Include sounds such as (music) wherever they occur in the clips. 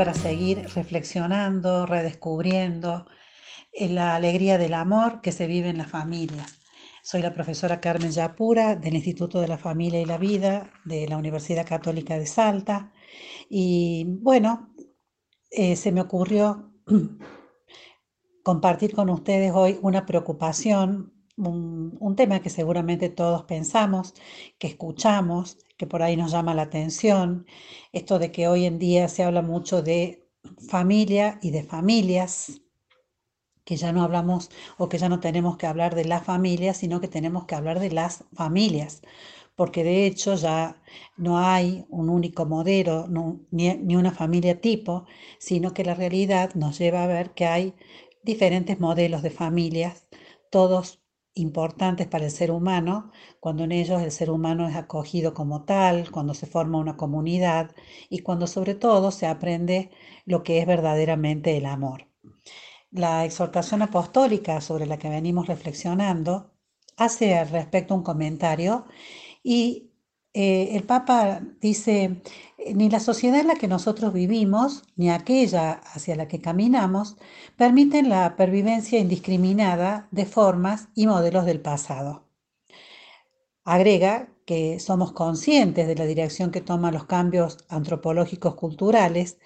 para seguir reflexionando, redescubriendo la alegría del amor que se vive en las familias. Soy la profesora Carmen Yapura del Instituto de la Familia y la Vida de la Universidad Católica de Salta. Y bueno, eh, se me ocurrió (clears throat) compartir con ustedes hoy una preocupación, un, tema que seguramente todos pensamos, que escuchamos, que por ahí nos llama la atención, esto de que hoy en día se habla mucho de familia y de familias, que ya no hablamos o que ya no tenemos que hablar de la familia, sino que tenemos que hablar de las familias, porque de hecho ya no hay un único modelo ni, ni, una familia tipo, sino que la realidad nos lleva a ver que hay diferentes modelos de familias, todos importantes para el ser humano, cuando en ellos el ser humano es acogido como tal, cuando se forma una comunidad y cuando sobre todo se aprende lo que es verdaderamente el amor. La exhortación apostólica sobre la que venimos reflexionando hace al respecto un comentario y eh, el Papa dice, ni la sociedad en la que nosotros vivimos, ni aquella hacia la que caminamos, permiten la pervivencia indiscriminada de formas y modelos del pasado. Agrega que somos conscientes de la dirección que toman los cambios antropológicos culturales,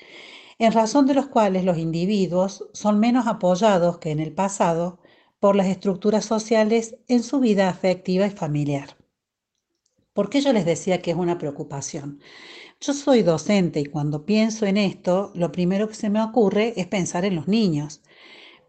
en razón de los cuales los individuos son menos apoyados que en el pasado por las estructuras sociales en su vida afectiva y familiar. ¿Por qué yo les decía que es una preocupación? Yo soy docente y cuando pienso en esto, lo primero que se me ocurre es pensar en los niños.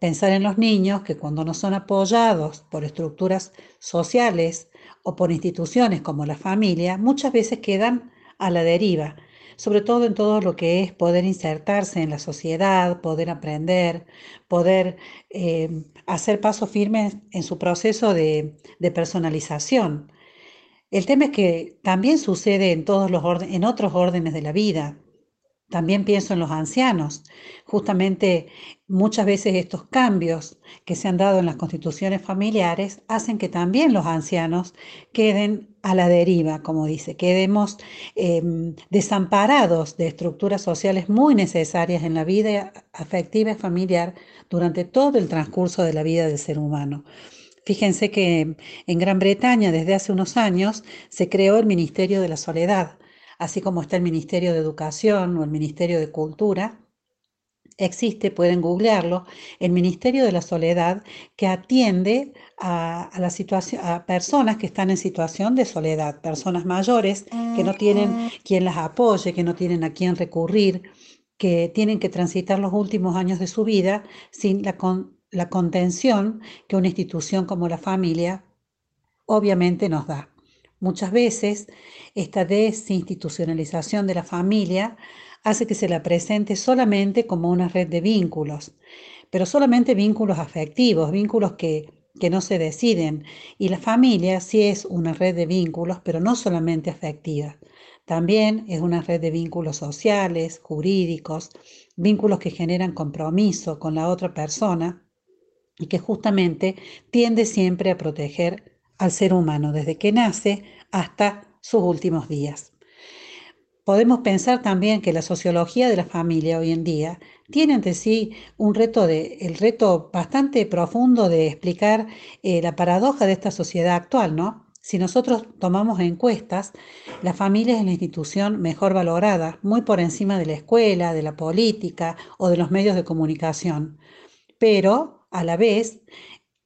Pensar en los niños que cuando no son apoyados por estructuras sociales o por instituciones como la familia, muchas veces quedan a la deriva, sobre todo en todo lo que es poder insertarse en la sociedad, poder aprender, poder eh, hacer pasos firmes en su proceso de, de personalización. El tema es que también sucede en, todos los en otros órdenes de la vida. También pienso en los ancianos. Justamente muchas veces estos cambios que se han dado en las constituciones familiares hacen que también los ancianos queden a la deriva, como dice, quedemos eh, desamparados de estructuras sociales muy necesarias en la vida afectiva y familiar durante todo el transcurso de la vida del ser humano. Fíjense que en Gran Bretaña desde hace unos años se creó el Ministerio de la Soledad, así como está el Ministerio de Educación o el Ministerio de Cultura. Existe, pueden googlearlo, el Ministerio de la Soledad que atiende a, la situación, a personas que están en situación de soledad, personas mayores que no tienen quien las apoye, que no tienen a quién recurrir, que tienen que transitar los últimos años de su vida sin la, la contención que una institución como la familia obviamente nos da. Muchas veces esta desinstitucionalización de la familia hace que se la presente solamente como una red de vínculos, pero solamente vínculos afectivos, vínculos que, que no se deciden. Y la familia sí es una red de vínculos, pero no solamente afectiva. También es una red de vínculos sociales, jurídicos, vínculos que generan compromiso con la otra persona y que justamente tiende siempre a proteger al ser humano desde que nace hasta sus últimos días. Podemos pensar también que la sociología de la familia hoy en día tiene ante sí un reto de, el reto bastante profundo de explicar eh, la paradoja de esta sociedad actual, ¿no? Si nosotros tomamos encuestas, la familia es la institución mejor valorada, muy por encima de la escuela, de la política o de los medios de comunicación. Pero a la vez,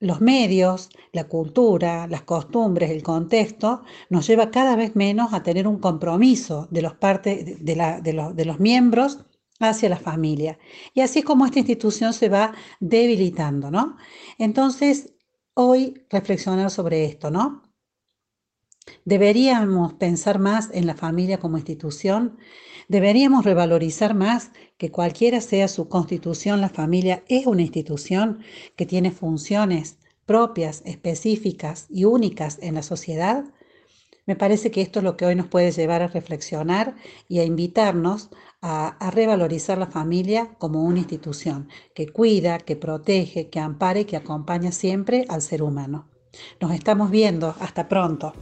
los medios, la cultura, las costumbres, el contexto, nos lleva cada vez menos a tener un compromiso de los, de, los, miembros hacia la familia. Y así es como esta institución se va debilitando, ¿no? Entonces, hoy reflexionar sobre esto, ¿no? Deberíamos pensar más en la familia como institución Deberíamos revalorizar más que cualquiera sea su constitución, la familia es una institución que tiene funciones propias, específicas y únicas en la sociedad. Me parece que esto es lo que hoy nos puede llevar a reflexionar y a invitarnos a, a, revalorizar la familia como una institución que cuida, que protege, que ampare, que acompaña siempre al ser humano. Nos estamos viendo. Hasta pronto.